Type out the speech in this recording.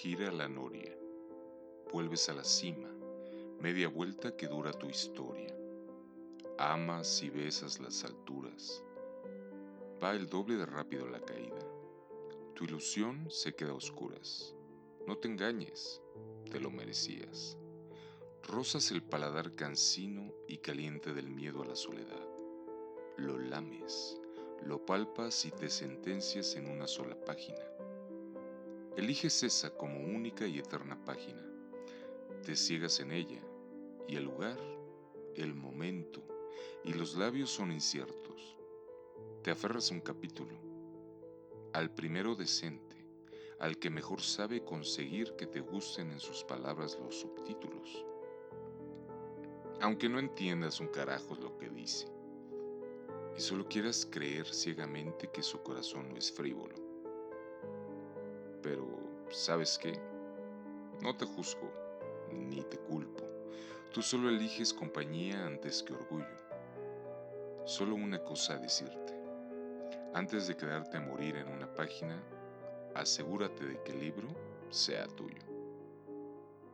gira la noria, vuelves a la cima, media vuelta que dura tu historia. Amas y besas las alturas, va el doble de rápido la caída. Tu ilusión se queda a oscuras. No te engañes, te lo merecías. Rozas el paladar cansino y caliente del miedo a la soledad. Lo lames, lo palpas y te sentencias en una sola página. Eliges esa como única y eterna página. Te ciegas en ella y el lugar, el momento y los labios son inciertos. Te aferras a un capítulo, al primero decente, al que mejor sabe conseguir que te gusten en sus palabras los subtítulos. Aunque no entiendas un carajo lo que dice, y solo quieras creer ciegamente que su corazón no es frívolo. Pero, ¿sabes qué? No te juzgo, ni te culpo. Tú solo eliges compañía antes que orgullo. Solo una cosa a decirte. Antes de quedarte a morir en una página, asegúrate de que el libro sea tuyo.